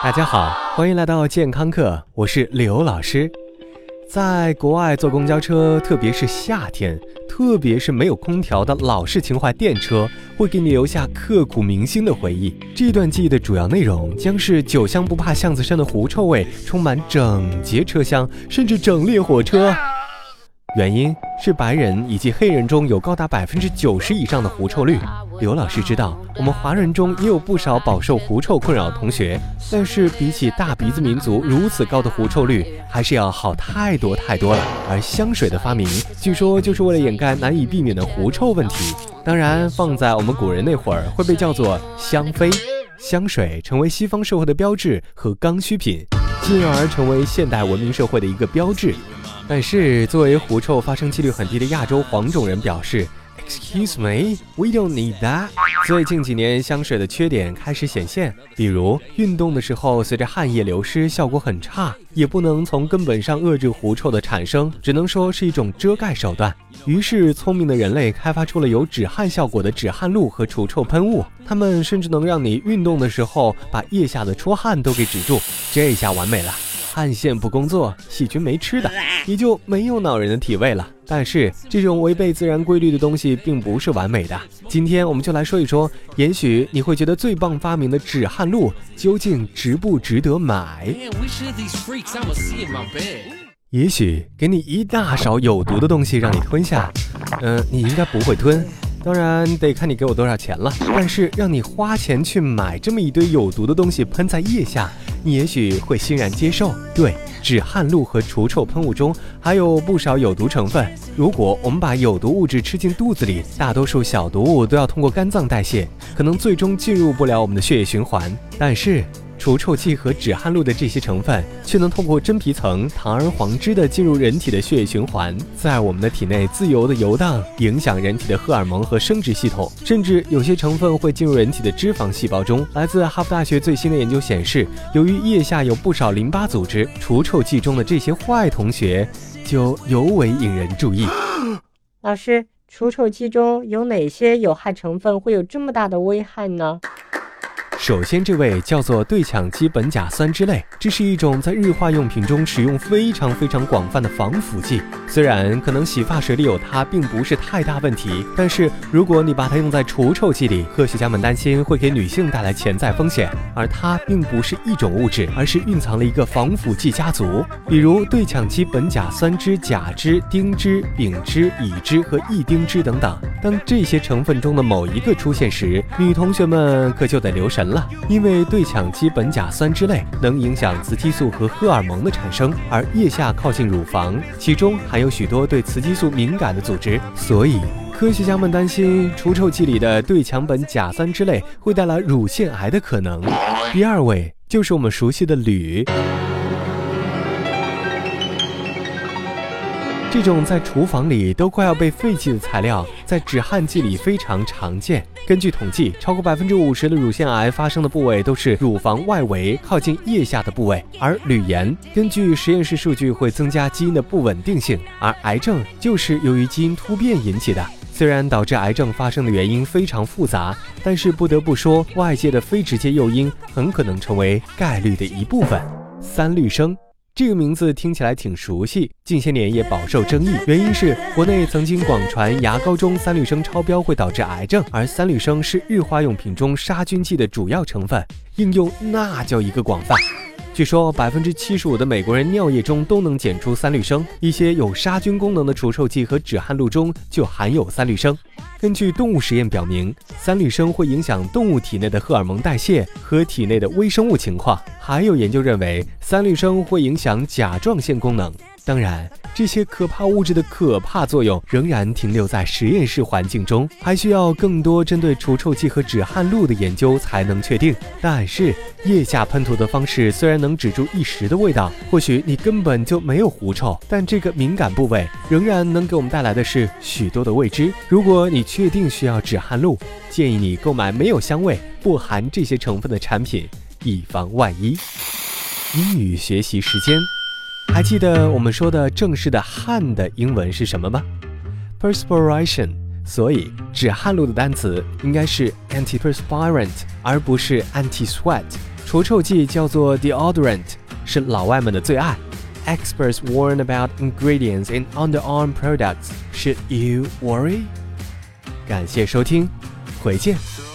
大家好，欢迎来到健康课，我是刘老师。在国外坐公交车，特别是夏天，特别是没有空调的老式情怀电车，会给你留下刻骨铭心的回忆。这段记忆的主要内容将是酒香不怕巷子深的狐臭味，充满整节车厢，甚至整列火车。原因是白人以及黑人中有高达百分之九十以上的狐臭率。刘老师知道，我们华人中也有不少饱受狐臭困扰的同学，但是比起大鼻子民族如此高的狐臭率，还是要好太多太多了。而香水的发明，据说就是为了掩盖难以避免的狐臭问题。当然，放在我们古人那会儿，会被叫做香妃。香水成为西方社会的标志和刚需品，进而成为现代文明社会的一个标志。但是，作为狐臭发生几率很低的亚洲黄种人表示，Excuse me, we don't need that。最近几年，香水的缺点开始显现，比如运动的时候随着汗液流失，效果很差，也不能从根本上遏制狐臭的产生，只能说是一种遮盖手段。于是，聪明的人类开发出了有止汗效果的止汗露和除臭喷雾，它们甚至能让你运动的时候把腋下的出汗都给止住，这下完美了。汗腺不工作，细菌没吃的，你就没有恼人的体味了。但是这种违背自然规律的东西并不是完美的。今天我们就来说一说，也许你会觉得最棒发明的止汗露究竟值不值得买？也许给你一大勺有毒的东西让你吞下，嗯，你应该不会吞。当然得看你给我多少钱了。但是让你花钱去买这么一堆有毒的东西喷在腋下。你也许会欣然接受。对，止汗露和除臭喷雾中还有不少有毒成分。如果我们把有毒物质吃进肚子里，大多数小毒物都要通过肝脏代谢，可能最终进入不了我们的血液循环。但是。除臭剂和止汗露的这些成分，却能通过真皮层堂而皇之的进入人体的血液循环，在我们的体内自由的游荡，影响人体的荷尔蒙和生殖系统，甚至有些成分会进入人体的脂肪细胞中。来自哈佛大学最新的研究显示，由于腋下有不少淋巴组织，除臭剂中的这些坏同学就尤为引人注意。老师，除臭剂中有哪些有害成分会有这么大的危害呢？首先，这位叫做对羟基苯甲酸酯类，这是一种在日化用品中使用非常非常广泛的防腐剂。虽然可能洗发水里有它并不是太大问题，但是如果你把它用在除臭剂里，科学家们担心会给女性带来潜在风险。而它并不是一种物质，而是蕴藏了一个防腐剂家族，比如对羟基苯甲酸酯、甲酯、丁酯、丙酯、乙酯和异丁酯等等。当这些成分中的某一个出现时，女同学们可就得留神了。因为对羟基苯甲酸之类能影响雌激素和荷尔蒙的产生，而腋下靠近乳房，其中含有许多对雌激素敏感的组织，所以科学家们担心除臭剂里的对羟苯甲酸之类会带来乳腺癌的可能。第二位就是我们熟悉的铝。这种在厨房里都快要被废弃的材料，在止汗剂里非常常见。根据统计，超过百分之五十的乳腺癌发生的部位都是乳房外围靠近腋下的部位。而铝盐根据实验室数据会增加基因的不稳定性，而癌症就是由于基因突变引起的。虽然导致癌症发生的原因非常复杂，但是不得不说，外界的非直接诱因很可能成为概率的一部分。三氯生。这个名字听起来挺熟悉，近些年也饱受争议。原因是国内曾经广传牙膏中三氯生超标会导致癌症，而三氯生是日化用品中杀菌剂的主要成分，应用那叫一个广泛。据说百分之七十五的美国人尿液中都能检出三氯生，一些有杀菌功能的除臭剂和止汗露中就含有三氯生。根据动物实验表明，三氯生会影响动物体内的荷尔蒙代谢和体内的微生物情况。还有研究认为，三氯生会影响甲状腺功能。当然，这些可怕物质的可怕作用仍然停留在实验室环境中，还需要更多针对除臭剂和止汗露的研究才能确定。但是，腋下喷涂的方式虽然能止住一时的味道，或许你根本就没有狐臭，但这个敏感部位仍然能给我们带来的是许多的未知。如果你确定需要止汗露，建议你购买没有香味、不含这些成分的产品，以防万一。英语学习时间。还记得我们说的正式的汗的英文是什么吗？Perspiration，所以止汗露的单词应该是 antiperspirant，而不是 anti-sweat。除臭剂叫做 deodorant，是老外们的最爱。Experts warn about ingredients in underarm products. Should you worry? 感谢收听，回见。